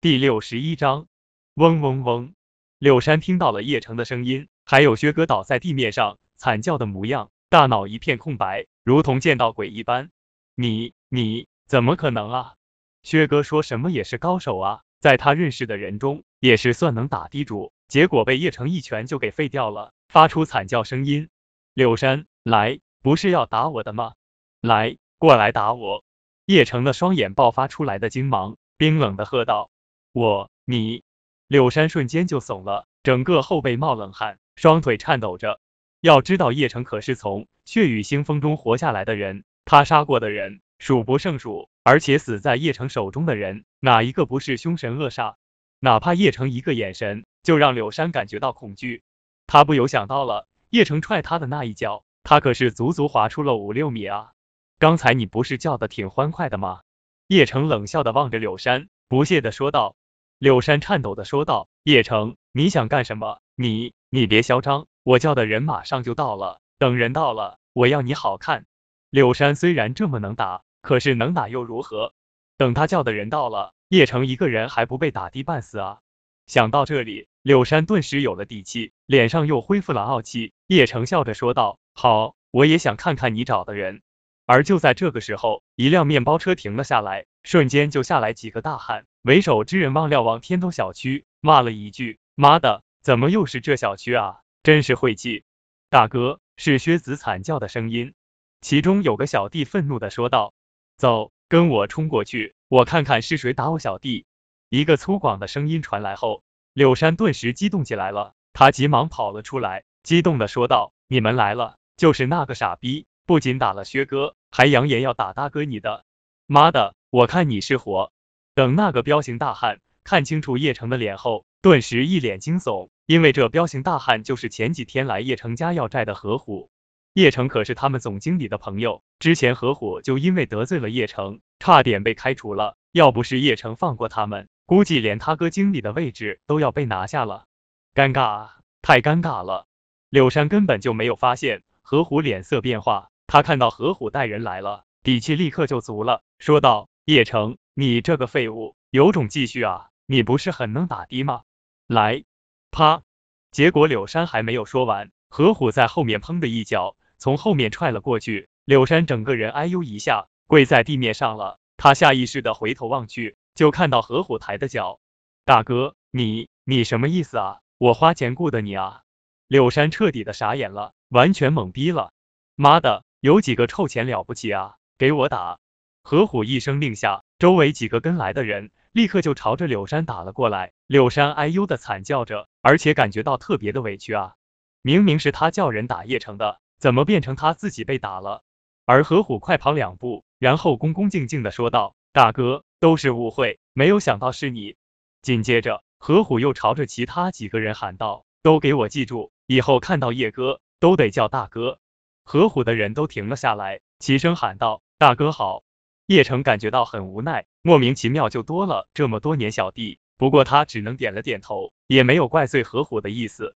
第六十一章，嗡嗡嗡。柳山听到了叶城的声音，还有薛哥倒在地面上惨叫的模样，大脑一片空白，如同见到鬼一般。你你怎么可能啊？薛哥说什么也是高手啊，在他认识的人中也是算能打地主，结果被叶城一拳就给废掉了，发出惨叫声音。柳山，来，不是要打我的吗？来，过来打我！叶城的双眼爆发出来的金芒，冰冷的喝道：“我，你！”柳山瞬间就怂了，整个后背冒冷汗，双腿颤抖着。要知道，叶城可是从血雨腥风中活下来的人，他杀过的人数不胜数，而且死在叶城手中的人，哪一个不是凶神恶煞？哪怕叶城一个眼神，就让柳山感觉到恐惧。他不由想到了叶城踹他的那一脚，他可是足足滑出了五六米啊！刚才你不是叫的挺欢快的吗？叶城冷笑的望着柳山，不屑的说道。柳山颤抖的说道：“叶城，你想干什么？你你别嚣张，我叫的人马上就到了，等人到了，我要你好看。”柳山虽然这么能打，可是能打又如何？等他叫的人到了，叶城一个人还不被打的半死啊？想到这里，柳山顿时有了底气，脸上又恢复了傲气。叶城笑着说道：“好，我也想看看你找的人。”而就在这个时候，一辆面包车停了下来，瞬间就下来几个大汉。为首之人望了望天都小区骂了一句：“妈的，怎么又是这小区啊？真是晦气！”大哥，是薛子惨叫的声音。其中有个小弟愤怒的说道：“走，跟我冲过去，我看看是谁打我小弟。”一个粗犷的声音传来后，柳山顿时激动起来了，他急忙跑了出来，激动的说道：“你们来了，就是那个傻逼。”不仅打了薛哥，还扬言要打大哥你的，妈的，我看你是活。等那个彪形大汉看清楚叶城的脸后，顿时一脸惊悚，因为这彪形大汉就是前几天来叶城家要债的何虎。叶城可是他们总经理的朋友，之前何虎就因为得罪了叶城，差点被开除了。要不是叶城放过他们，估计连他哥经理的位置都要被拿下了。尴尬，太尴尬了。柳山根本就没有发现何虎脸色变化。他看到何虎带人来了，底气立刻就足了，说道：“叶城，你这个废物，有种继续啊！你不是很能打的吗？来，啪！”结果柳山还没有说完，何虎在后面砰的一脚从后面踹了过去，柳山整个人哎呦一下跪在地面上了。他下意识的回头望去，就看到何虎抬的脚。大哥，你你什么意思啊？我花钱雇的你啊？柳山彻底的傻眼了，完全懵逼了。妈的！有几个臭钱了不起啊！给我打！何虎一声令下，周围几个跟来的人立刻就朝着柳山打了过来。柳山哎呦的惨叫着，而且感觉到特别的委屈啊！明明是他叫人打叶城的，怎么变成他自己被打了？而何虎快跑两步，然后恭恭敬敬的说道：“大哥，都是误会，没有想到是你。”紧接着，何虎又朝着其他几个人喊道：“都给我记住，以后看到叶哥都得叫大哥。”何虎的人都停了下来，齐声喊道：“大哥好！”叶城感觉到很无奈，莫名其妙就多了这么多年小弟，不过他只能点了点头，也没有怪罪何虎的意思。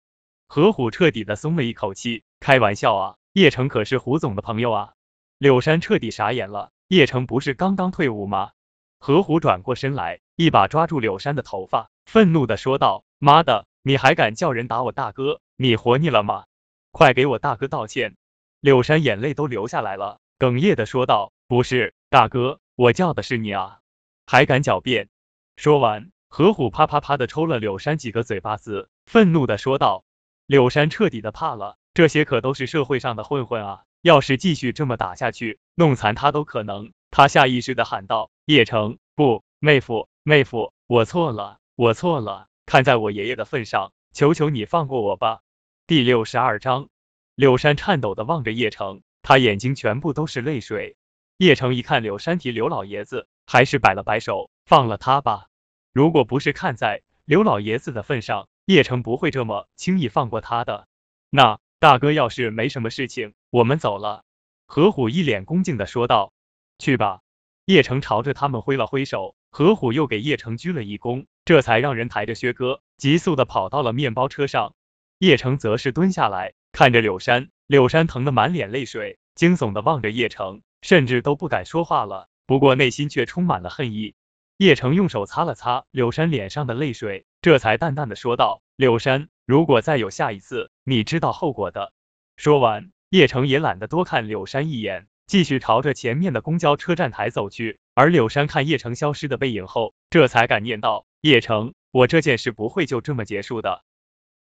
何虎彻底的松了一口气，开玩笑啊，叶城可是胡总的朋友啊！柳山彻底傻眼了，叶城不是刚刚退伍吗？何虎转过身来，一把抓住柳山的头发，愤怒的说道：“妈的，你还敢叫人打我大哥？你活腻了吗？快给我大哥道歉！”柳山眼泪都流下来了，哽咽的说道：“不是，大哥，我叫的是你啊，还敢狡辩！”说完，何虎啪啪啪的抽了柳山几个嘴巴子，愤怒的说道：“柳山彻底的怕了，这些可都是社会上的混混啊，要是继续这么打下去，弄残他都可能。”他下意识的喊道：“叶城，不，妹夫，妹夫，我错了，我错了，看在我爷爷的份上，求求你放过我吧。”第六十二章。柳山颤抖的望着叶城，他眼睛全部都是泪水。叶城一看柳山提刘老爷子，还是摆了摆手，放了他吧。如果不是看在刘老爷子的份上，叶城不会这么轻易放过他的。那大哥要是没什么事情，我们走了。何虎一脸恭敬的说道。去吧。叶城朝着他们挥了挥手，何虎又给叶城鞠了一躬，这才让人抬着薛哥，急速的跑到了面包车上。叶城则是蹲下来。看着柳山，柳山疼得满脸泪水，惊悚的望着叶城，甚至都不敢说话了。不过内心却充满了恨意。叶城用手擦了擦柳山脸上的泪水，这才淡淡的说道：“柳山，如果再有下一次，你知道后果的。”说完，叶城也懒得多看柳山一眼，继续朝着前面的公交车站台走去。而柳山看叶城消失的背影后，这才感念道：“叶城，我这件事不会就这么结束的。”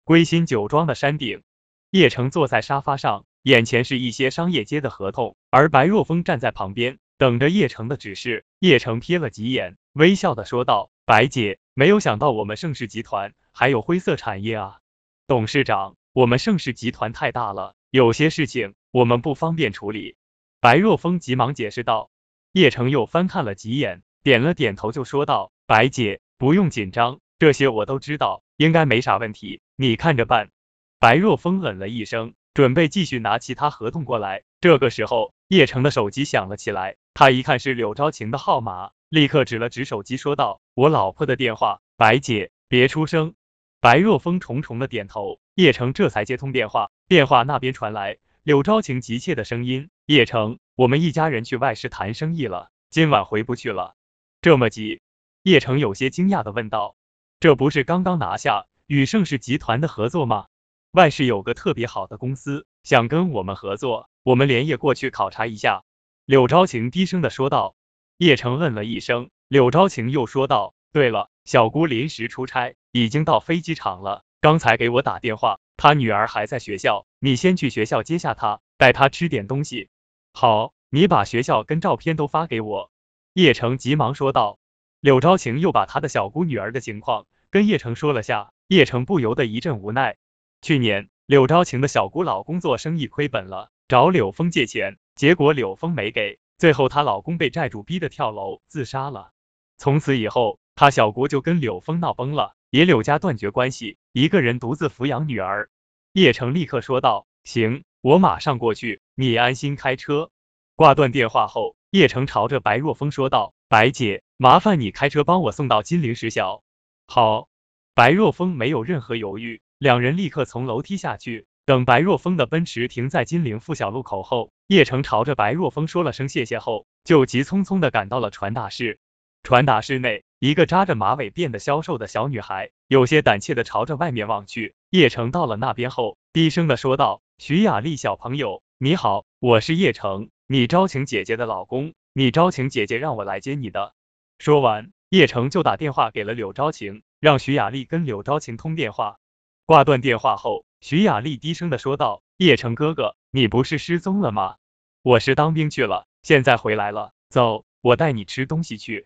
归心酒庄的山顶，叶城坐在沙发上，眼前是一些商业街的合同，而白若风站在旁边。等着叶城的指示，叶城瞥了几眼，微笑的说道：“白姐，没有想到我们盛世集团还有灰色产业啊。”董事长，我们盛世集团太大了，有些事情我们不方便处理。白若风急忙解释道。叶城又翻看了几眼，点了点头，就说道：“白姐，不用紧张，这些我都知道，应该没啥问题，你看着办。”白若风冷了一声，准备继续拿其他合同过来。这个时候，叶城的手机响了起来。他一看是柳昭晴的号码，立刻指了指手机，说道：“我老婆的电话，白姐别出声。”白若风重重的点头，叶城这才接通电话。电话那边传来柳昭晴急切的声音：“叶城，我们一家人去外市谈生意了，今晚回不去了。”这么急？叶城有些惊讶的问道：“这不是刚刚拿下与盛世集团的合作吗？外市有个特别好的公司想跟我们合作，我们连夜过去考察一下。”柳昭晴低声的说道。叶城嗯了一声，柳昭晴又说道：“对了，小姑临时出差，已经到飞机场了，刚才给我打电话，她女儿还在学校，你先去学校接下她，带她吃点东西。”好，你把学校跟照片都发给我。”叶城急忙说道。柳昭晴又把他的小姑女儿的情况跟叶城说了下，叶城不由得一阵无奈。去年柳昭晴的小姑老公做生意亏本了，找柳峰借钱。结果柳峰没给，最后她老公被债主逼得跳楼自杀了。从此以后，她小姑就跟柳峰闹崩了，也柳家断绝关系，一个人独自抚养女儿。叶城立刻说道：“行，我马上过去，你安心开车。”挂断电话后，叶城朝着白若风说道：“白姐，麻烦你开车帮我送到金陵实小。”好，白若风没有任何犹豫，两人立刻从楼梯下去。等白若风的奔驰停在金陵附小路口后，叶城朝着白若风说了声谢谢后，就急匆匆的赶到了传达室。传达室内，一个扎着马尾辫的消瘦的小女孩，有些胆怯的朝着外面望去。叶城到了那边后，低声的说道：“徐雅丽小朋友，你好，我是叶城，你招晴姐姐的老公，你招晴姐姐让我来接你的。”说完，叶城就打电话给了柳昭晴，让徐雅丽跟柳昭晴通电话。挂断电话后。徐雅丽低声的说道：“叶城哥哥，你不是失踪了吗？我是当兵去了，现在回来了。走，我带你吃东西去。”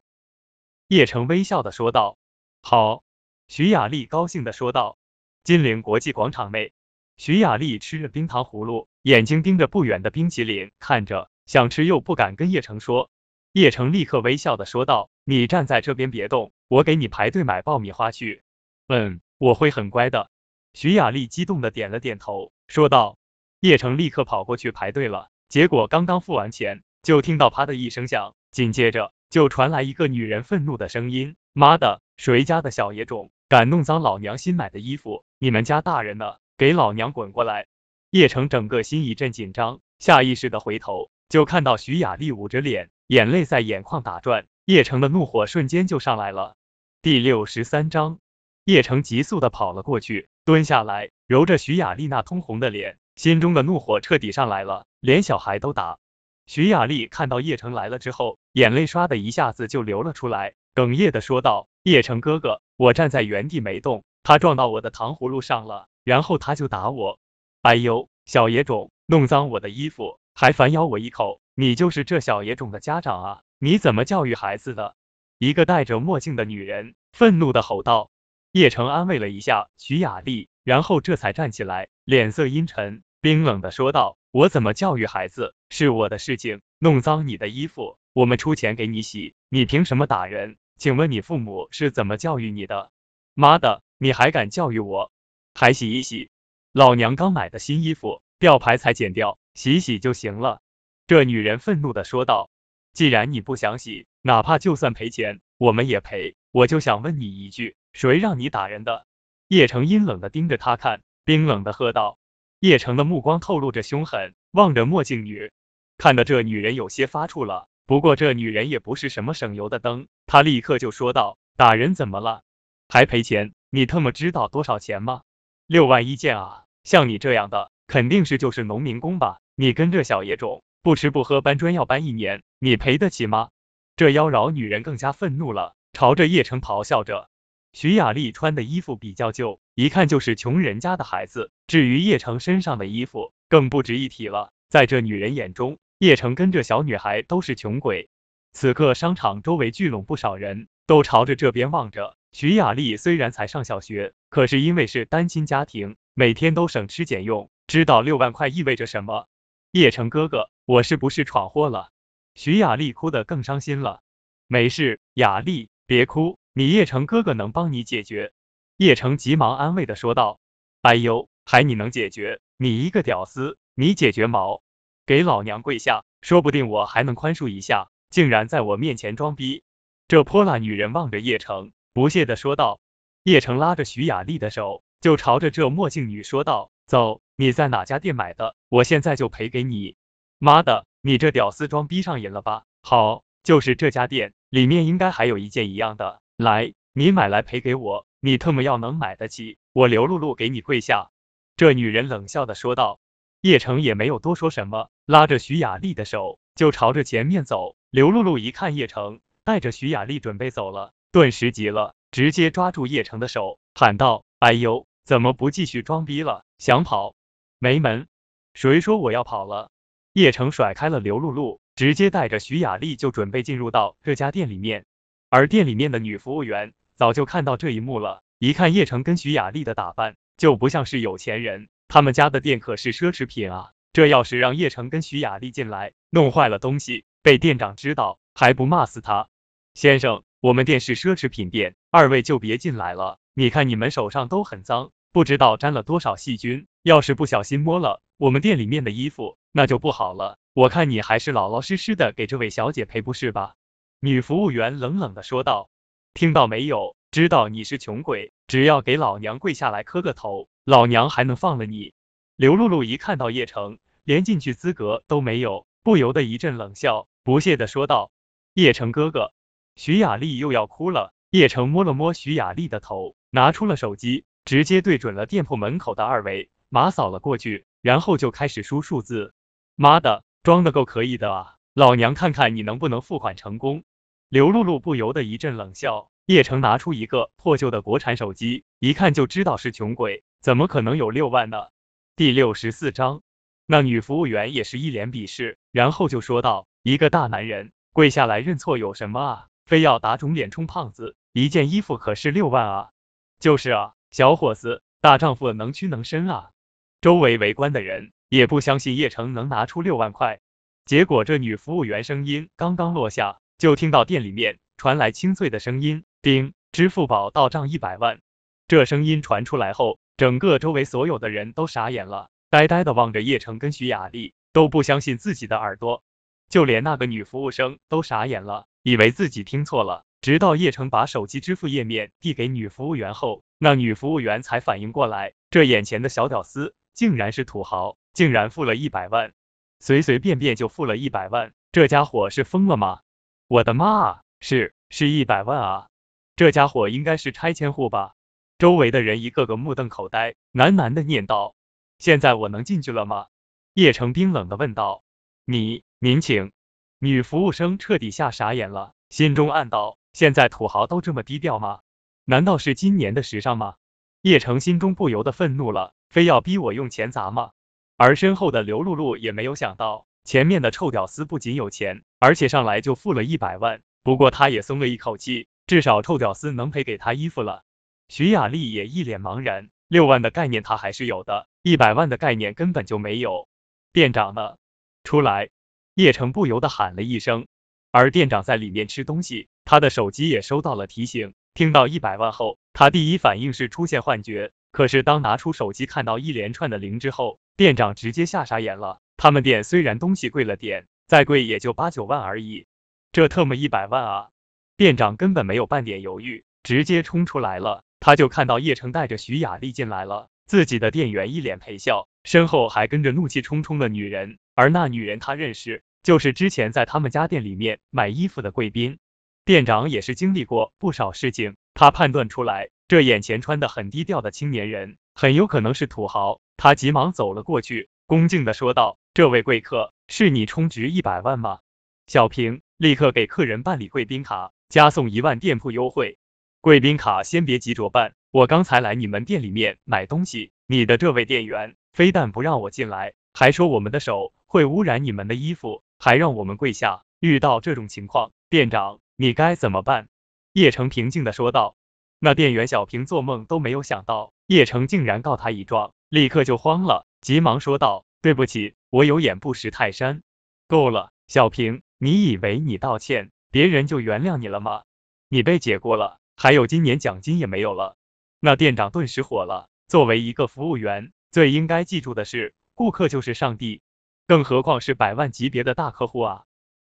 叶城微笑的说道：“好。”徐雅丽高兴的说道。金陵国际广场内，徐雅丽吃着冰糖葫芦，眼睛盯着不远的冰淇淋，看着想吃又不敢跟叶城说。叶城立刻微笑的说道：“你站在这边别动，我给你排队买爆米花去。”嗯，我会很乖的。徐雅丽激动的点了点头，说道：“叶城立刻跑过去排队了。结果刚刚付完钱，就听到啪的一声响，紧接着就传来一个女人愤怒的声音：‘妈的，谁家的小野种，敢弄脏老娘新买的衣服？你们家大人呢？给老娘滚过来！’叶城整个心一阵紧张，下意识的回头，就看到徐雅丽捂着脸，眼泪在眼眶打转。叶城的怒火瞬间就上来了。第六十三章，叶城急速的跑了过去。蹲下来，揉着徐雅丽那通红的脸，心中的怒火彻底上来了，连小孩都打。徐雅丽看到叶城来了之后，眼泪唰的一下子就流了出来，哽咽的说道：“叶城哥哥，我站在原地没动，他撞到我的糖葫芦上了，然后他就打我。哎呦，小野种，弄脏我的衣服，还反咬我一口，你就是这小野种的家长啊？你怎么教育孩子的？”一个戴着墨镜的女人愤怒的吼道。叶城安慰了一下徐雅丽，然后这才站起来，脸色阴沉，冰冷的说道：“我怎么教育孩子是我的事情，弄脏你的衣服，我们出钱给你洗，你凭什么打人？请问你父母是怎么教育你的？妈的，你还敢教育我？还洗一洗，老娘刚买的新衣服，吊牌才剪掉，洗洗就行了。”这女人愤怒的说道：“既然你不想洗，哪怕就算赔钱，我们也赔。我就想问你一句。”谁让你打人的？叶城阴冷的盯着他看，冰冷的喝道。叶城的目光透露着凶狠，望着墨镜女，看得这女人有些发怵了。不过这女人也不是什么省油的灯，她立刻就说道：“打人怎么了？还赔钱？你特么知道多少钱吗？六万一件啊！像你这样的，肯定是就是农民工吧？你跟这小野种，不吃不喝搬砖要搬一年，你赔得起吗？”这妖娆女人更加愤怒了，朝着叶城咆哮着。徐雅丽穿的衣服比较旧，一看就是穷人家的孩子。至于叶城身上的衣服，更不值一提了。在这女人眼中，叶城跟这小女孩都是穷鬼。此刻商场周围聚拢不少人，都朝着这边望着。徐雅丽虽然才上小学，可是因为是单亲家庭，每天都省吃俭用，知道六万块意味着什么。叶城哥哥，我是不是闯祸了？徐雅丽哭得更伤心了。没事，雅丽，别哭，你叶城哥哥能帮你解决。叶城急忙安慰的说道。哎呦，还你能解决？你一个屌丝，你解决毛？给老娘跪下，说不定我还能宽恕一下。竟然在我面前装逼！这泼辣女人望着叶城，不屑的说道。叶城拉着徐雅丽的手，就朝着这墨镜女说道：“走，你在哪家店买的？我现在就赔给你。”妈的！你这屌丝装逼上瘾了吧？好，就是这家店，里面应该还有一件一样的。来，你买来赔给我。你特么要能买得起，我刘露露给你跪下。这女人冷笑的说道。叶城也没有多说什么，拉着徐雅丽的手就朝着前面走。刘露露一看叶城带着徐雅丽准备走了，顿时急了，直接抓住叶城的手，喊道：“哎呦，怎么不继续装逼了？想跑？没门！谁说我要跑了？”叶城甩开了刘露露，直接带着徐雅丽就准备进入到这家店里面。而店里面的女服务员早就看到这一幕了，一看叶城跟徐雅丽的打扮，就不像是有钱人。他们家的店可是奢侈品啊，这要是让叶城跟徐雅丽进来，弄坏了东西，被店长知道，还不骂死他？先生，我们店是奢侈品店，二位就别进来了。你看你们手上都很脏，不知道沾了多少细菌，要是不小心摸了我们店里面的衣服。那就不好了，我看你还是老老实实的给这位小姐赔不是吧？女服务员冷冷的说道。听到没有？知道你是穷鬼，只要给老娘跪下来磕个头，老娘还能放了你。刘露露一看到叶城，连进去资格都没有，不由得一阵冷笑，不屑的说道：“叶城哥哥。”徐雅丽又要哭了。叶城摸了摸徐雅丽的头，拿出了手机，直接对准了店铺门口的二维码扫了过去，然后就开始输数字。妈的，装的够可以的啊！老娘看看你能不能付款成功。刘露露不由得一阵冷笑。叶城拿出一个破旧的国产手机，一看就知道是穷鬼，怎么可能有六万呢？第六十四章，那女服务员也是一脸鄙视，然后就说道：“一个大男人跪下来认错有什么啊？非要打肿脸充胖子？一件衣服可是六万啊！”就是啊，小伙子，大丈夫能屈能伸啊！周围围观的人。也不相信叶城能拿出六万块，结果这女服务员声音刚刚落下，就听到店里面传来清脆的声音：“叮，支付宝到账一百万。”这声音传出来后，整个周围所有的人都傻眼了，呆呆的望着叶城跟徐雅丽，都不相信自己的耳朵，就连那个女服务生都傻眼了，以为自己听错了。直到叶城把手机支付页面递给女服务员后，那女服务员才反应过来，这眼前的小屌丝竟然是土豪。竟然付了一百万，随随便便就付了一百万，这家伙是疯了吗？我的妈啊，是是一百万啊！这家伙应该是拆迁户吧？周围的人一个个目瞪口呆，喃喃的念道：“现在我能进去了吗？”叶城冰冷的问道：“你，您请。”女服务生彻底吓傻眼了，心中暗道：现在土豪都这么低调吗？难道是今年的时尚吗？叶城心中不由得愤怒了，非要逼我用钱砸吗？而身后的刘露露也没有想到，前面的臭屌丝不仅有钱，而且上来就付了一百万。不过他也松了一口气，至少臭屌丝能赔给他衣服了。徐雅丽也一脸茫然，六万的概念他还是有的，一百万的概念根本就没有。店长呢？出来！叶城不由得喊了一声。而店长在里面吃东西，他的手机也收到了提醒。听到一百万后，他第一反应是出现幻觉。可是当拿出手机看到一连串的零之后，店长直接吓傻眼了。他们店虽然东西贵了点，再贵也就八九万而已，这特么一百万啊！店长根本没有半点犹豫，直接冲出来了。他就看到叶城带着徐雅丽进来了，自己的店员一脸陪笑，身后还跟着怒气冲冲的女人，而那女人他认识，就是之前在他们家店里面买衣服的贵宾。店长也是经历过不少事情，他判断出来，这眼前穿的很低调的青年人，很有可能是土豪。他急忙走了过去，恭敬的说道：“这位贵客，是你充值一百万吗？”小平立刻给客人办理贵宾卡，加送一万店铺优惠。贵宾卡先别急着办，我刚才来你们店里面买东西，你的这位店员非但不让我进来，还说我们的手会污染你们的衣服，还让我们跪下。遇到这种情况，店长你该怎么办？叶城平静的说道。那店员小平做梦都没有想到，叶城竟然告他一状，立刻就慌了，急忙说道：“对不起，我有眼不识泰山。”够了，小平。你以为你道歉，别人就原谅你了吗？你被解雇了，还有今年奖金也没有了。那店长顿时火了。作为一个服务员，最应该记住的是，顾客就是上帝，更何况是百万级别的大客户啊！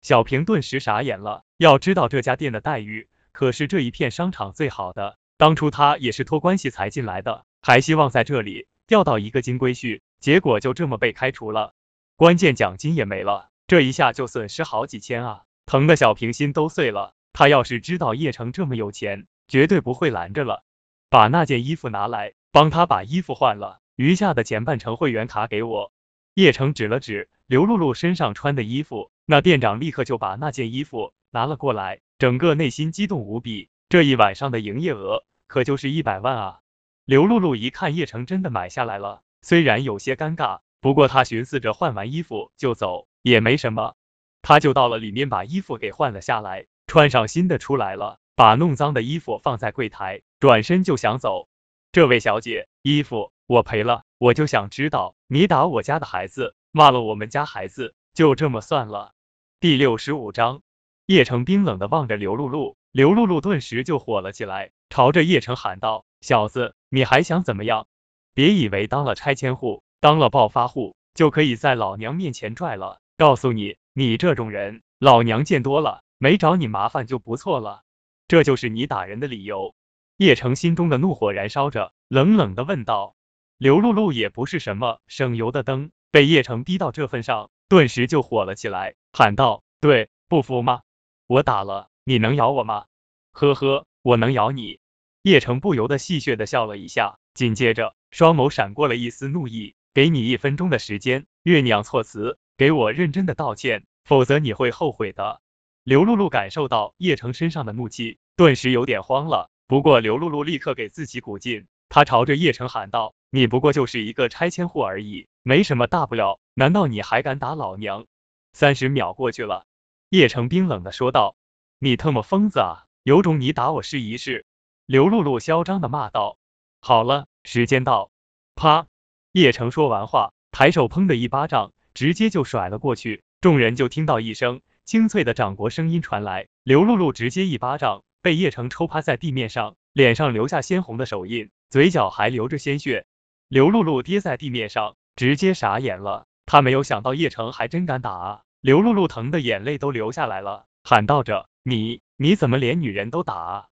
小平顿时傻眼了。要知道这家店的待遇可是这一片商场最好的，当初他也是托关系才进来的，还希望在这里钓到一个金龟婿，结果就这么被开除了，关键奖金也没了。这一下就损失好几千啊，疼的小平心都碎了。他要是知道叶城这么有钱，绝对不会拦着了。把那件衣服拿来，帮他把衣服换了，余下的钱办成会员卡给我。叶城指了指刘露露身上穿的衣服，那店长立刻就把那件衣服拿了过来，整个内心激动无比。这一晚上的营业额可就是一百万啊！刘露露一看叶城真的买下来了，虽然有些尴尬，不过他寻思着换完衣服就走。也没什么，他就到了里面，把衣服给换了下来，穿上新的出来了，把弄脏的衣服放在柜台，转身就想走。这位小姐，衣服我赔了，我就想知道，你打我家的孩子，骂了我们家孩子，就这么算了？第六十五章，叶城冰冷的望着刘露露，刘露露顿时就火了起来，朝着叶城喊道：“小子，你还想怎么样？别以为当了拆迁户，当了暴发户，就可以在老娘面前拽了。”告诉你，你这种人，老娘见多了，没找你麻烦就不错了。这就是你打人的理由。叶城心中的怒火燃烧着，冷冷的问道。刘露露也不是什么省油的灯，被叶城逼到这份上，顿时就火了起来，喊道：“对，不服吗？我打了，你能咬我吗？呵呵，我能咬你。”叶城不由得戏谑的笑了一下，紧接着双眸闪过了一丝怒意。给你一分钟的时间，酝酿措辞。给我认真的道歉，否则你会后悔的。刘露露感受到叶城身上的怒气，顿时有点慌了。不过刘露露立刻给自己鼓劲，她朝着叶城喊道：“你不过就是一个拆迁户而已，没什么大不了，难道你还敢打老娘？”三十秒过去了，叶城冰冷的说道：“你特么疯子啊，有种你打我试一试！”刘露露嚣张的骂道：“好了，时间到！”啪！叶城说完话，抬手砰的一巴掌。直接就甩了过去，众人就听到一声清脆的掌掴声音传来，刘露露直接一巴掌被叶城抽趴在地面上，脸上留下鲜红的手印，嘴角还流着鲜血。刘露露跌在地面上，直接傻眼了，她没有想到叶城还真敢打啊！刘露露疼的眼泪都流下来了，喊道着：“你你怎么连女人都打啊？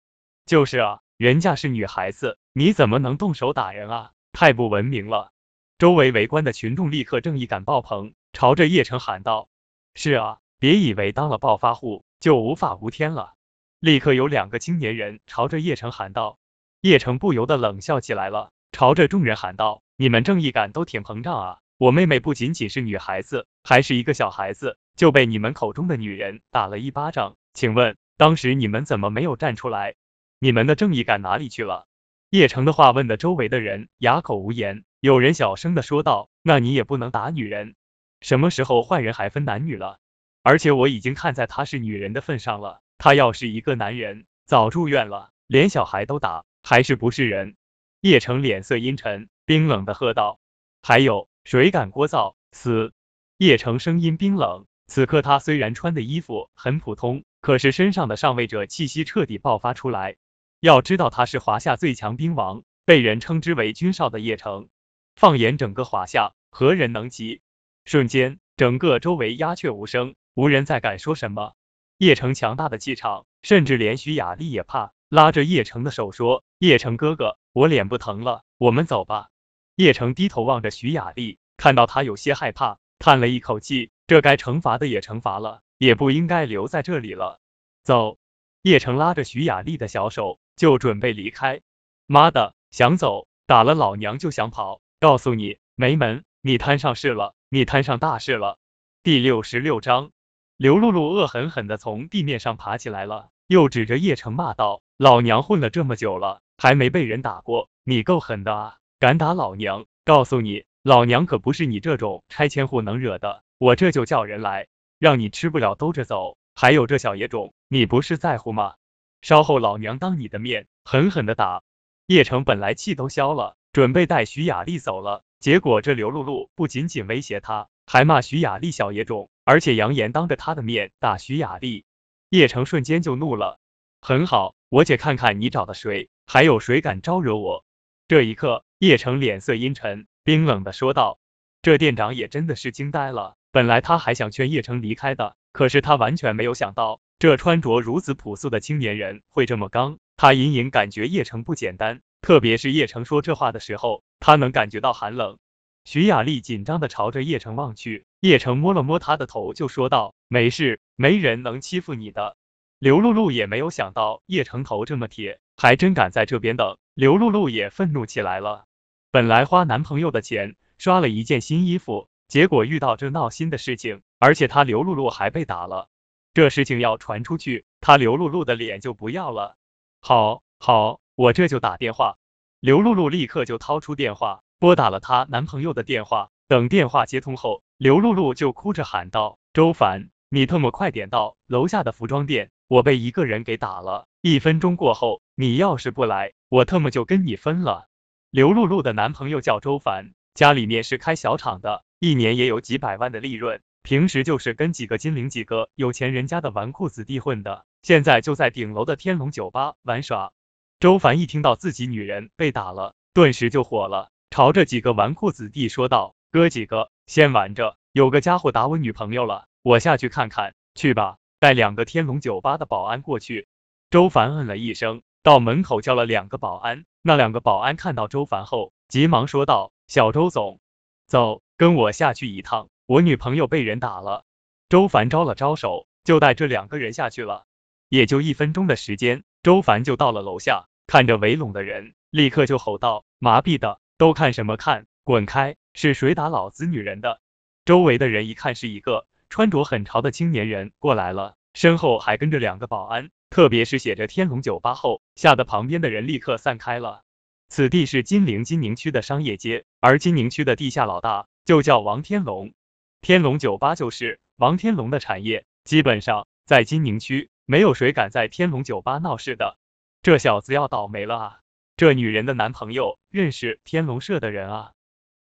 就是啊，人家是女孩子，你怎么能动手打人啊？太不文明了！”周围围观的群众立刻正义感爆棚，朝着叶城喊道：“是啊，别以为当了暴发户就无法无天了。”立刻有两个青年人朝着叶城喊道。叶城不由得冷笑起来了，朝着众人喊道：“你们正义感都挺膨胀啊！我妹妹不仅仅是女孩子，还是一个小孩子，就被你们口中的女人打了一巴掌。请问当时你们怎么没有站出来？你们的正义感哪里去了？”叶城的话问的周围的人哑口无言。有人小声的说道：“那你也不能打女人，什么时候坏人还分男女了？而且我已经看在她是女人的份上了，她要是一个男人，早住院了，连小孩都打，还是不是人？”叶城脸色阴沉，冰冷的喝道：“还有谁敢聒噪？死！”叶城声音冰冷，此刻他虽然穿的衣服很普通，可是身上的上位者气息彻底爆发出来。要知道他是华夏最强兵王，被人称之为军少的叶城。放眼整个华夏，何人能及？瞬间，整个周围鸦雀无声，无人再敢说什么。叶城强大的气场，甚至连徐雅丽也怕，拉着叶城的手说：“叶城哥哥，我脸不疼了，我们走吧。”叶城低头望着徐雅丽，看到她有些害怕，叹了一口气，这该惩罚的也惩罚了，也不应该留在这里了。走！叶城拉着徐雅丽的小手，就准备离开。妈的，想走，打了老娘就想跑，告诉你，没门！你摊上事了，你摊上大事了。第六十六章，刘露露恶狠狠的从地面上爬起来了，又指着叶城骂道：“老娘混了这么久了，还没被人打过，你够狠的啊！敢打老娘，告诉你，老娘可不是你这种拆迁户能惹的，我这就叫人来，让你吃不了兜着走。还有这小野种，你不是在乎吗？稍后老娘当你的面狠狠的打。”叶城本来气都消了，准备带徐雅丽走了，结果这刘露露不仅仅威胁他。还骂徐雅丽小野种，而且扬言当着他的面打徐雅丽，叶城瞬间就怒了。很好，我且看看你找的谁，还有谁敢招惹我？这一刻，叶城脸色阴沉，冰冷的说道。这店长也真的是惊呆了，本来他还想劝叶城离开的，可是他完全没有想到，这穿着如此朴素的青年人会这么刚。他隐隐感觉叶城不简单，特别是叶城说这话的时候，他能感觉到寒冷。徐雅丽紧张的朝着叶城望去，叶城摸了摸她的头，就说道：“没事，没人能欺负你的。”刘露露也没有想到叶城头这么铁，还真敢在这边等。刘露露也愤怒起来了。本来花男朋友的钱刷了一件新衣服，结果遇到这闹心的事情，而且她刘露露还被打了。这事情要传出去，她刘露露的脸就不要了。好，好，我这就打电话。刘露露立刻就掏出电话。拨打了她男朋友的电话，等电话接通后，刘露露就哭着喊道：“周凡，你特么快点到楼下的服装店，我被一个人给打了。一分钟过后，你要是不来，我特么就跟你分了。”刘露露的男朋友叫周凡，家里面是开小厂的，一年也有几百万的利润，平时就是跟几个金陵几个有钱人家的纨绔子弟混的，现在就在顶楼的天龙酒吧玩耍。周凡一听到自己女人被打了，顿时就火了。朝着几个纨绔子弟说道：“哥几个，先玩着，有个家伙打我女朋友了，我下去看看。去吧，带两个天龙酒吧的保安过去。”周凡嗯了一声，到门口叫了两个保安。那两个保安看到周凡后，急忙说道：“小周总，走，跟我下去一趟，我女朋友被人打了。”周凡招了招手，就带这两个人下去了。也就一分钟的时间，周凡就到了楼下，看着围拢的人，立刻就吼道：“麻痹的！”都看什么看，滚开！是谁打老子女人的？周围的人一看是一个穿着很潮的青年人过来了，身后还跟着两个保安，特别是写着天龙酒吧后，吓得旁边的人立刻散开了。此地是金陵金宁区的商业街，而金宁区的地下老大就叫王天龙，天龙酒吧就是王天龙的产业。基本上在金宁区，没有谁敢在天龙酒吧闹事的。这小子要倒霉了啊！这女人的男朋友认识天龙社的人啊？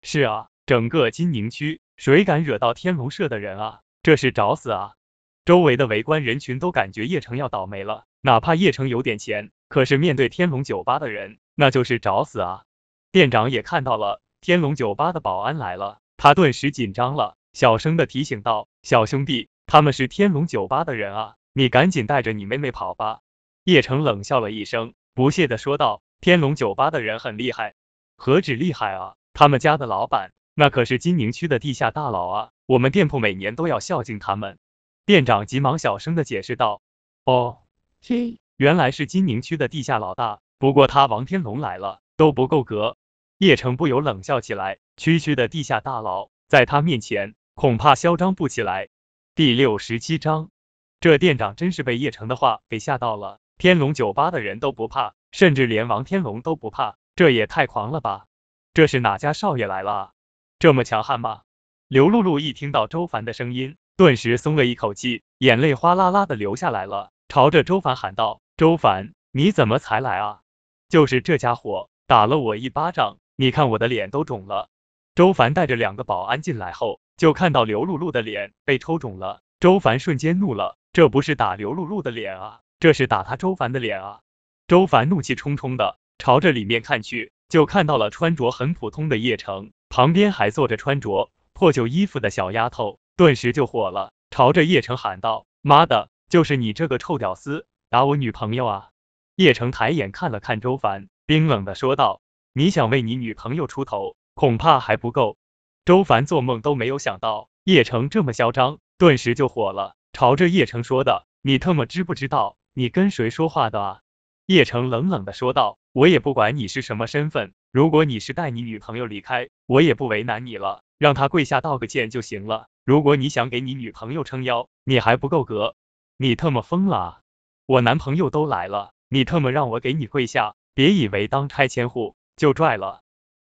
是啊，整个金宁区谁敢惹到天龙社的人啊？这是找死啊！周围的围观人群都感觉叶城要倒霉了，哪怕叶城有点钱，可是面对天龙酒吧的人，那就是找死啊！店长也看到了天龙酒吧的保安来了，他顿时紧张了，小声的提醒道：“小兄弟，他们是天龙酒吧的人啊，你赶紧带着你妹妹跑吧。”叶城冷笑了一声，不屑的说道。天龙酒吧的人很厉害，何止厉害啊！他们家的老板那可是金宁区的地下大佬啊，我们店铺每年都要孝敬他们。店长急忙小声的解释道：“哦，这原来是金宁区的地下老大，不过他王天龙来了都不够格。”叶城不由冷笑起来，区区的地下大佬，在他面前恐怕嚣张不起来。第六十七章，这店长真是被叶城的话给吓到了，天龙酒吧的人都不怕。甚至连王天龙都不怕，这也太狂了吧！这是哪家少爷来了？这么强悍吗？刘露露一听到周凡的声音，顿时松了一口气，眼泪哗啦啦的流下来了，朝着周凡喊道：“周凡，你怎么才来啊？就是这家伙打了我一巴掌，你看我的脸都肿了。”周凡带着两个保安进来后，就看到刘露露的脸被抽肿了，周凡瞬间怒了，这不是打刘露露的脸啊，这是打他周凡的脸啊！周凡怒气冲冲的朝着里面看去，就看到了穿着很普通的叶城，旁边还坐着穿着破旧衣服的小丫头，顿时就火了，朝着叶城喊道：“妈的，就是你这个臭屌丝打我女朋友啊！”叶城抬眼看了看周凡，冰冷的说道：“你想为你女朋友出头，恐怕还不够。”周凡做梦都没有想到，叶城这么嚣张，顿时就火了，朝着叶城说的：“你特么知不知道你跟谁说话的啊？”叶城冷冷的说道：“我也不管你是什么身份，如果你是带你女朋友离开，我也不为难你了，让她跪下道个歉就行了。如果你想给你女朋友撑腰，你还不够格。你特么疯了啊！我男朋友都来了，你特么让我给你跪下？别以为当拆迁户就拽了。”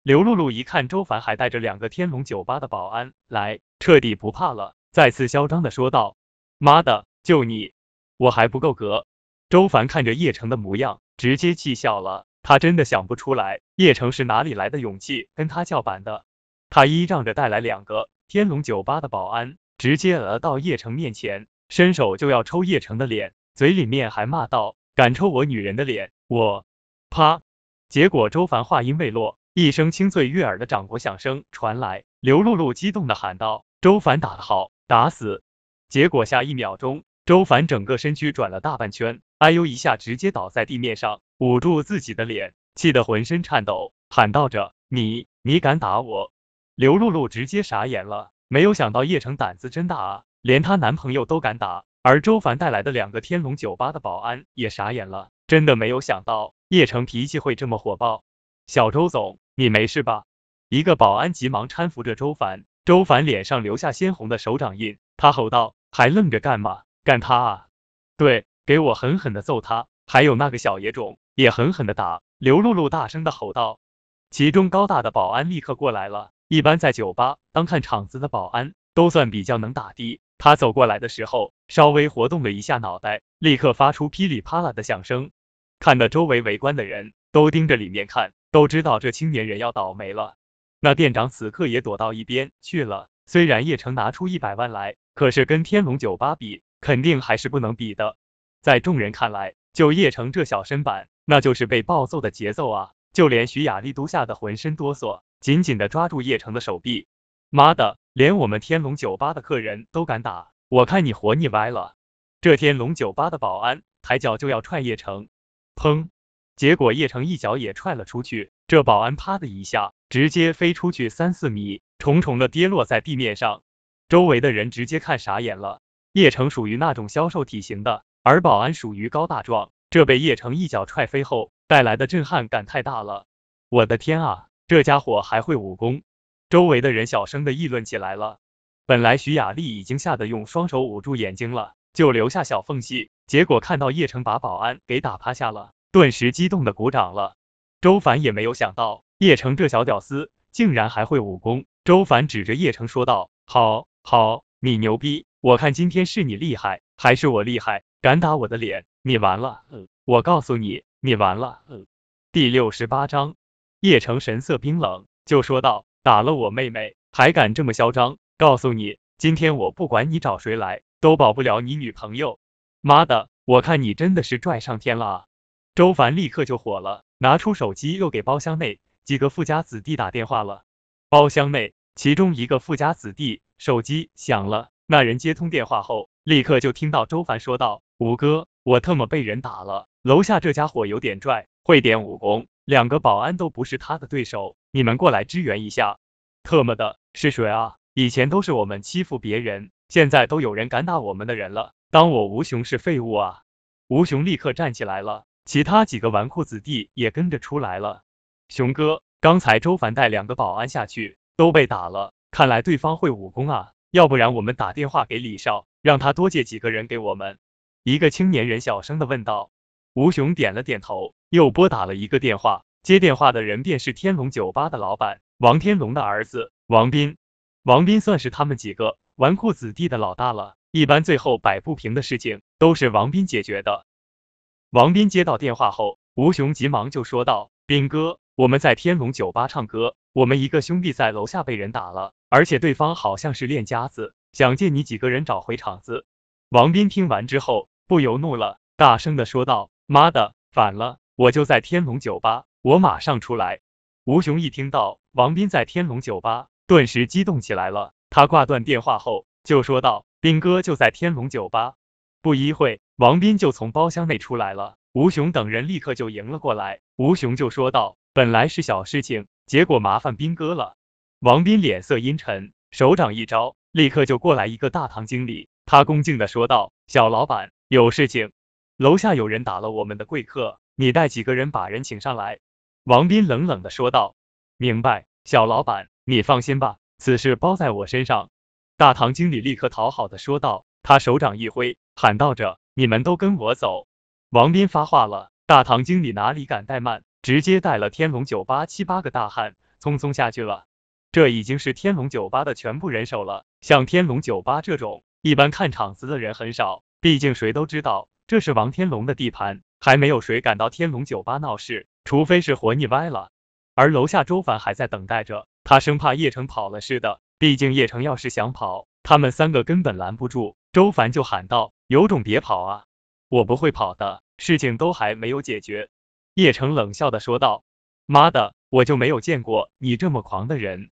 刘露露一看周凡还带着两个天龙酒吧的保安来，彻底不怕了，再次嚣张的说道：“妈的，就你，我还不够格？”周凡看着叶城的模样，直接气笑了。他真的想不出来叶城是哪里来的勇气跟他叫板的。他依仗着带来两个天龙酒吧的保安，直接来到叶城面前，伸手就要抽叶城的脸，嘴里面还骂道：“敢抽我女人的脸，我啪！”结果周凡话音未落。一声清脆悦耳的掌掴响声传来，刘露露激动的喊道：“周凡打得好，打死！”结果下一秒钟，周凡整个身躯转了大半圈，哎呦一下直接倒在地面上，捂住自己的脸，气得浑身颤抖，喊道着：“你，你敢打我？”刘露露直接傻眼了，没有想到叶城胆子真大啊，连她男朋友都敢打，而周凡带来的两个天龙酒吧的保安也傻眼了，真的没有想到叶城脾气会这么火爆。小周总。你没事吧？一个保安急忙搀扶着周凡，周凡脸上留下鲜红的手掌印，他吼道：“还愣着干嘛？干他啊！对，给我狠狠的揍他！还有那个小野种，也狠狠的打！”刘露露大声的吼道。其中高大的保安立刻过来了，一般在酒吧当看场子的保安都算比较能打的。他走过来的时候，稍微活动了一下脑袋，立刻发出噼里啪啦的响声，看得周围围观的人都盯着里面看。都知道这青年人要倒霉了。那店长此刻也躲到一边去了。虽然叶城拿出一百万来，可是跟天龙酒吧比，肯定还是不能比的。在众人看来，就叶城这小身板，那就是被暴揍的节奏啊！就连徐雅丽都吓得浑身哆嗦，紧紧的抓住叶城的手臂。妈的，连我们天龙酒吧的客人都敢打，我看你活腻歪了！这天龙酒吧的保安抬脚就要踹叶城，砰！结果叶城一脚也踹了出去，这保安啪的一下直接飞出去三四米，重重的跌落在地面上，周围的人直接看傻眼了。叶城属于那种消瘦体型的，而保安属于高大壮，这被叶城一脚踹飞后带来的震撼感太大了。我的天啊，这家伙还会武功！周围的人小声的议论起来了。本来徐雅丽已经吓得用双手捂住眼睛了，就留下小缝隙，结果看到叶城把保安给打趴下了。顿时激动的鼓掌了。周凡也没有想到叶城这小屌丝竟然还会武功。周凡指着叶城说道：“好，好，你牛逼！我看今天是你厉害还是我厉害？敢打我的脸，你完了！我告诉你，你完了！”第六十八章，叶城神色冰冷，就说道：“打了我妹妹，还敢这么嚣张？告诉你，今天我不管你找谁来，都保不了你女朋友！妈的，我看你真的是拽上天了啊！”周凡立刻就火了，拿出手机又给包厢内几个富家子弟打电话了。包厢内，其中一个富家子弟手机响了，那人接通电话后，立刻就听到周凡说道：“五哥，我特么被人打了，楼下这家伙有点拽，会点武功，两个保安都不是他的对手，你们过来支援一下。”特么的，是谁啊？以前都是我们欺负别人，现在都有人敢打我们的人了，当我吴雄是废物啊？吴雄立刻站起来了。其他几个纨绔子弟也跟着出来了。熊哥，刚才周凡带两个保安下去，都被打了，看来对方会武功啊，要不然我们打电话给李少，让他多借几个人给我们。一个青年人小声的问道。吴雄点了点头，又拨打了一个电话，接电话的人便是天龙酒吧的老板王天龙的儿子王斌。王斌算是他们几个纨绔子弟的老大了，一般最后摆不平的事情都是王斌解决的。王斌接到电话后，吴雄急忙就说道：“斌哥，我们在天龙酒吧唱歌，我们一个兄弟在楼下被人打了，而且对方好像是练家子，想借你几个人找回场子。”王斌听完之后不由怒了，大声的说道：“妈的，反了！我就在天龙酒吧，我马上出来。”吴雄一听到王斌在天龙酒吧，顿时激动起来了。他挂断电话后就说道：“斌哥就在天龙酒吧。”不一会。王斌就从包厢内出来了，吴雄等人立刻就迎了过来。吴雄就说道：“本来是小事情，结果麻烦斌哥了。”王斌脸色阴沉，手掌一招，立刻就过来一个大堂经理，他恭敬的说道：“小老板，有事情，楼下有人打了我们的贵客，你带几个人把人请上来。”王斌冷冷的说道：“明白，小老板，你放心吧，此事包在我身上。”大堂经理立刻讨好的说道，他手掌一挥，喊道着：“你们都跟我走。”王斌发话了，大堂经理哪里敢怠慢，直接带了天龙酒吧七八个大汉，匆匆下去了。这已经是天龙酒吧的全部人手了。像天龙酒吧这种，一般看场子的人很少，毕竟谁都知道这是王天龙的地盘，还没有谁敢到天龙酒吧闹事，除非是活腻歪了。而楼下周凡还在等待着，他生怕叶城跑了似的，毕竟叶城要是想跑，他们三个根本拦不住。周凡就喊道：“有种别跑啊！我不会跑的，事情都还没有解决。”叶城冷笑的说道：“妈的，我就没有见过你这么狂的人。”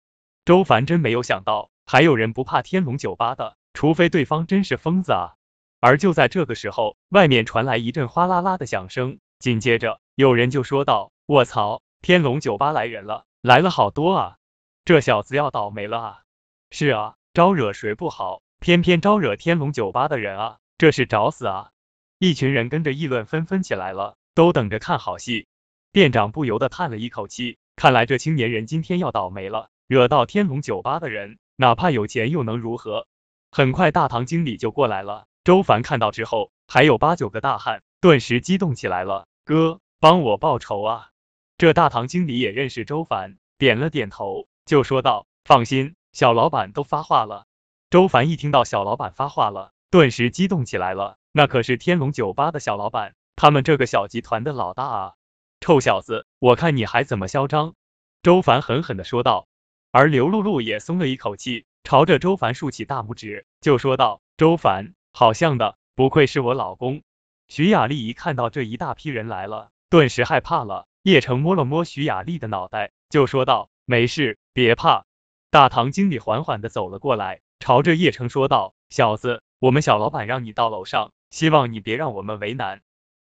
周凡真没有想到，还有人不怕天龙酒吧的，除非对方真是疯子啊！而就在这个时候，外面传来一阵哗啦啦的响声，紧接着有人就说道：“卧槽，天龙酒吧来人了，来了好多啊！这小子要倒霉了啊！”是啊，招惹谁不好，偏偏招惹天龙酒吧的人啊，这是找死啊！一群人跟着议论纷纷起来了，都等着看好戏。店长不由得叹了一口气，看来这青年人今天要倒霉了。惹到天龙酒吧的人，哪怕有钱又能如何？很快，大堂经理就过来了。周凡看到之后，还有八九个大汉，顿时激动起来了。哥，帮我报仇啊！这大堂经理也认识周凡，点了点头，就说道：“放心，小老板都发话了。”周凡一听到小老板发话了，顿时激动起来了。那可是天龙酒吧的小老板，他们这个小集团的老大啊！臭小子，我看你还怎么嚣张！周凡狠狠的说道。而刘露露也松了一口气，朝着周凡竖起大拇指，就说道：“周凡，好像的，不愧是我老公。”徐雅丽一看到这一大批人来了，顿时害怕了。叶城摸了摸徐雅丽的脑袋，就说道：“没事，别怕。”大堂经理缓缓的走了过来，朝着叶城说道：“小子，我们小老板让你到楼上，希望你别让我们为难。”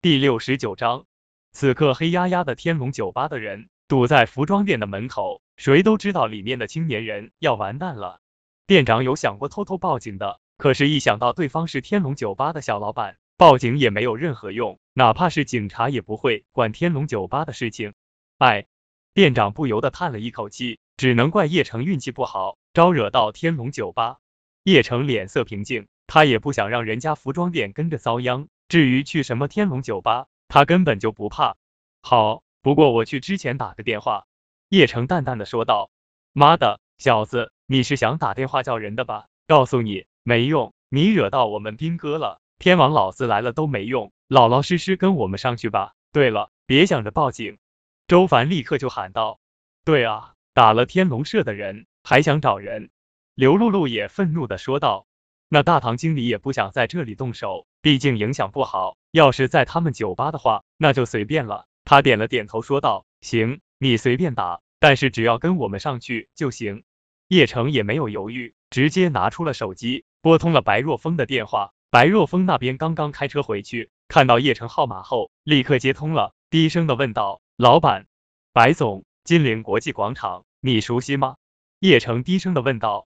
第六十九章，此刻黑压压的天龙酒吧的人堵在服装店的门口。谁都知道里面的青年人要完蛋了。店长有想过偷偷报警的，可是，一想到对方是天龙酒吧的小老板，报警也没有任何用，哪怕是警察也不会管天龙酒吧的事情。哎，店长不由得叹了一口气，只能怪叶城运气不好，招惹到天龙酒吧。叶城脸色平静，他也不想让人家服装店跟着遭殃。至于去什么天龙酒吧，他根本就不怕。好，不过我去之前打个电话。叶城淡淡的说道：“妈的，小子，你是想打电话叫人的吧？告诉你，没用，你惹到我们斌哥了，天王老子来了都没用，老老实实跟我们上去吧。对了，别想着报警。”周凡立刻就喊道：“对啊，打了天龙社的人，还想找人？”刘露露也愤怒的说道：“那大堂经理也不想在这里动手，毕竟影响不好。要是在他们酒吧的话，那就随便了。”他点了点头说道：“行。”你随便打，但是只要跟我们上去就行。叶城也没有犹豫，直接拿出了手机，拨通了白若风的电话。白若风那边刚刚开车回去，看到叶城号码后，立刻接通了，低声的问道：“老板，白总，金陵国际广场，你熟悉吗？”叶城低声的问道：“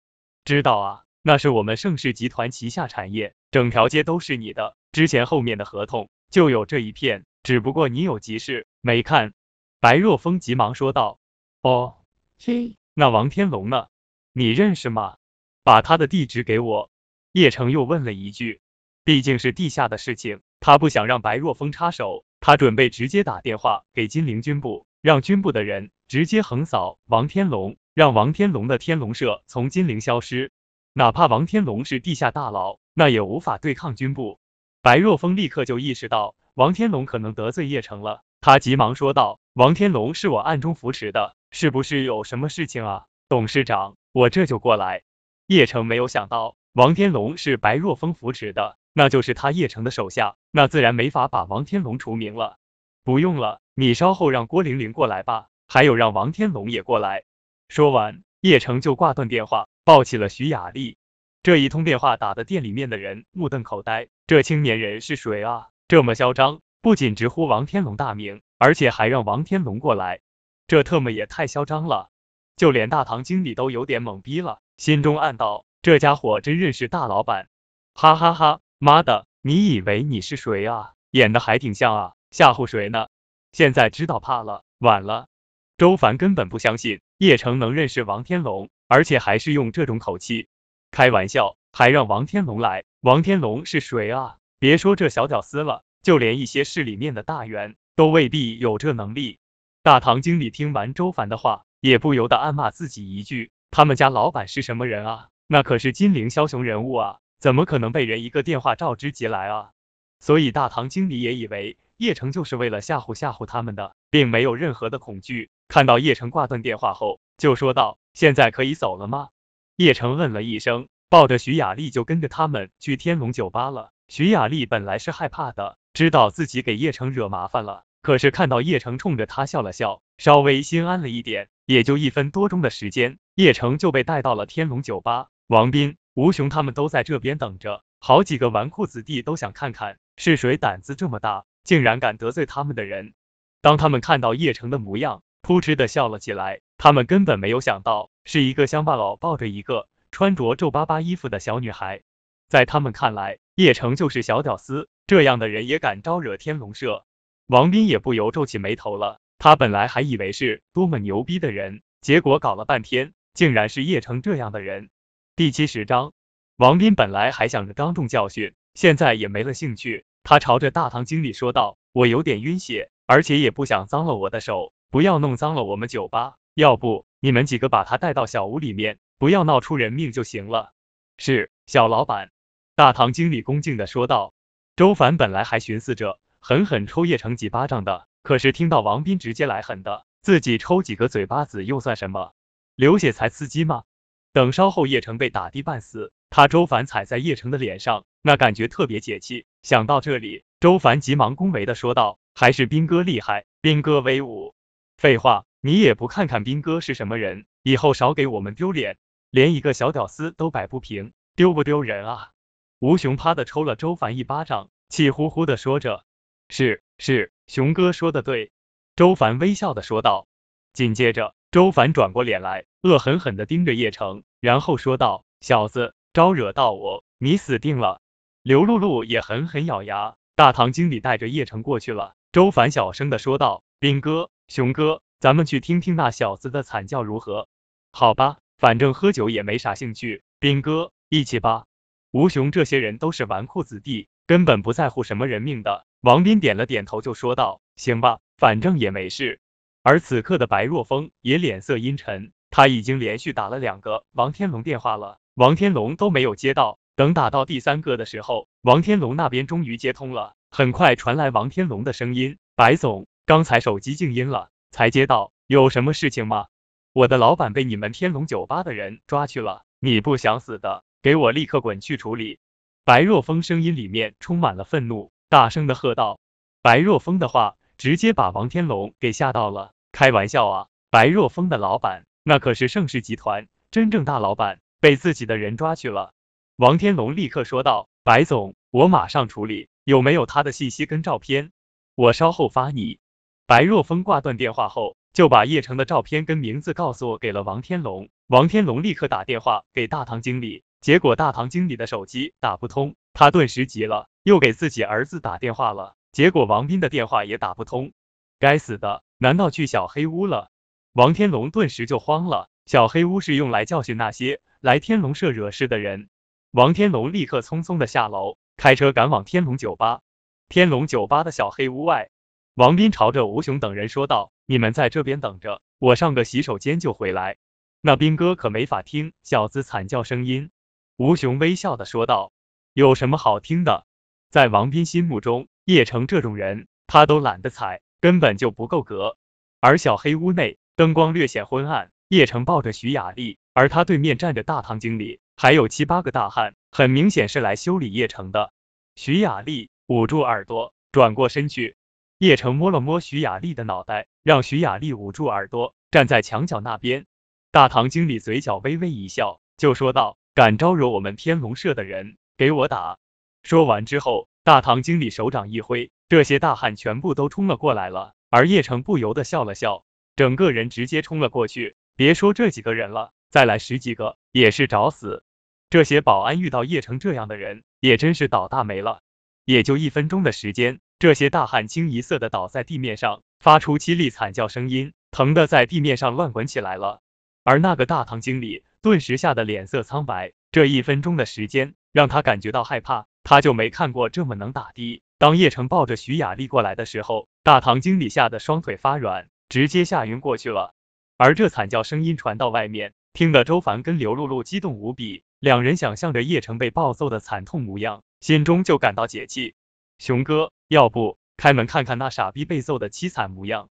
知道啊，那是我们盛世集团旗下产业，整条街都是你的，之前后面的合同就有这一片，只不过你有急事没看。”白若风急忙说道：“哦，嘿，那王天龙呢？你认识吗？把他的地址给我。”叶城又问了一句：“毕竟是地下的事情，他不想让白若风插手，他准备直接打电话给金陵军部，让军部的人直接横扫王天龙，让王天龙的天龙社从金陵消失。哪怕王天龙是地下大佬，那也无法对抗军部。”白若风立刻就意识到王天龙可能得罪叶城了，他急忙说道。王天龙是我暗中扶持的，是不是有什么事情啊？董事长，我这就过来。叶城没有想到王天龙是白若风扶持的，那就是他叶城的手下，那自然没法把王天龙除名了。不用了，你稍后让郭玲玲过来吧，还有让王天龙也过来。说完，叶城就挂断电话，抱起了徐雅丽。这一通电话打的店里面的人目瞪口呆，这青年人是谁啊？这么嚣张，不仅直呼王天龙大名。而且还让王天龙过来，这特么也太嚣张了！就连大堂经理都有点懵逼了，心中暗道：这家伙真认识大老板，哈哈哈！妈的，你以为你是谁啊？演的还挺像啊，吓唬谁呢？现在知道怕了，晚了。周凡根本不相信叶城能认识王天龙，而且还是用这种口气。开玩笑，还让王天龙来？王天龙是谁啊？别说这小屌丝了，就连一些市里面的大员都未必有这能力。大堂经理听完周凡的话，也不由得暗骂自己一句：他们家老板是什么人啊？那可是金陵枭雄人物啊，怎么可能被人一个电话召之即来啊？所以大堂经理也以为叶城就是为了吓唬吓唬他们的，并没有任何的恐惧。看到叶城挂断电话后，就说道：“现在可以走了吗？”叶城问了一声，抱着徐雅丽就跟着他们去天龙酒吧了。徐雅丽本来是害怕的，知道自己给叶城惹麻烦了，可是看到叶城冲着他笑了笑，稍微心安了一点。也就一分多钟的时间，叶城就被带到了天龙酒吧。王斌、吴雄他们都在这边等着，好几个纨绔子弟都想看看是谁胆子这么大，竟然敢得罪他们的人。当他们看到叶城的模样，扑哧的笑了起来。他们根本没有想到，是一个乡巴佬抱着一个穿着皱巴巴衣服的小女孩。在他们看来，叶城就是小屌丝，这样的人也敢招惹天龙社。王斌也不由皱起眉头了。他本来还以为是多么牛逼的人，结果搞了半天，竟然是叶城这样的人。第七十章，王斌本来还想着当众教训，现在也没了兴趣。他朝着大堂经理说道：“我有点晕血，而且也不想脏了我的手，不要弄脏了我们酒吧。要不你们几个把他带到小屋里面，不要闹出人命就行了。”是，小老板。大堂经理恭敬的说道。周凡本来还寻思着狠狠抽叶城几巴掌的，可是听到王斌直接来狠的，自己抽几个嘴巴子又算什么？流血才刺激吗？等稍后叶城被打的半死，他周凡踩在叶城的脸上，那感觉特别解气。想到这里，周凡急忙恭维的说道：“还是斌哥厉害，斌哥威武。”废话，你也不看看斌哥是什么人，以后少给我们丢脸，连一个小屌丝都摆不平，丢不丢人啊？吴雄啪的抽了周凡一巴掌，气呼呼的说着：“是是，雄哥说的对。”周凡微笑的说道，紧接着。周凡转过脸来，恶狠狠的盯着叶城，然后说道：“小子，招惹到我，你死定了！”刘露露也狠狠咬牙。大堂经理带着叶城过去了。周凡小声的说道：“斌哥，熊哥，咱们去听听那小子的惨叫如何？”好吧，反正喝酒也没啥兴趣。兵哥，一起吧。吴雄这些人都是纨绔子弟，根本不在乎什么人命的。王斌点了点头，就说道：“行吧，反正也没事。”而此刻的白若风也脸色阴沉，他已经连续打了两个王天龙电话了，王天龙都没有接到。等打到第三个的时候，王天龙那边终于接通了，很快传来王天龙的声音：“白总，刚才手机静音了，才接到，有什么事情吗？我的老板被你们天龙酒吧的人抓去了，你不想死的，给我立刻滚去处理！”白若风声音里面充满了愤怒，大声的喝道。白若风的话直接把王天龙给吓到了。开玩笑啊！白若风的老板那可是盛世集团真正大老板，被自己的人抓去了。王天龙立刻说道：“白总，我马上处理，有没有他的信息跟照片？我稍后发你。”白若风挂断电话后，就把叶城的照片跟名字告诉给了王天龙。王天龙立刻打电话给大堂经理，结果大堂经理的手机打不通，他顿时急了，又给自己儿子打电话了，结果王斌的电话也打不通。该死的！难道去小黑屋了？王天龙顿时就慌了。小黑屋是用来教训那些来天龙社惹事的人。王天龙立刻匆匆的下楼，开车赶往天龙酒吧。天龙酒吧的小黑屋外，王斌朝着吴雄等人说道：“你们在这边等着，我上个洗手间就回来。那兵哥可没法听小子惨叫声音。”吴雄微笑的说道：“有什么好听的？在王斌心目中，叶城这种人，他都懒得踩。”根本就不够格，而小黑屋内灯光略显昏暗，叶城抱着徐雅丽，而他对面站着大堂经理，还有七八个大汉，很明显是来修理叶城的。徐雅丽捂住耳朵，转过身去，叶城摸了摸徐雅丽的脑袋，让徐雅丽捂住耳朵，站在墙角那边。大堂经理嘴角微微一笑，就说道：“敢招惹我们天龙社的人，给我打！”说完之后，大堂经理手掌一挥。这些大汉全部都冲了过来了，而叶城不由得笑了笑，整个人直接冲了过去。别说这几个人了，再来十几个也是找死。这些保安遇到叶城这样的人，也真是倒大霉了。也就一分钟的时间，这些大汉清一色的倒在地面上，发出凄厉惨叫声音，疼的在地面上乱滚起来了。而那个大堂经理顿时吓得脸色苍白，这一分钟的时间让他感觉到害怕，他就没看过这么能打的。当叶城抱着徐雅丽过来的时候，大堂经理吓得双腿发软，直接吓晕过去了。而这惨叫声音传到外面，听得周凡跟刘露露激动无比，两人想象着叶城被暴揍的惨痛模样，心中就感到解气。熊哥，要不开门看看那傻逼被揍的凄惨模样？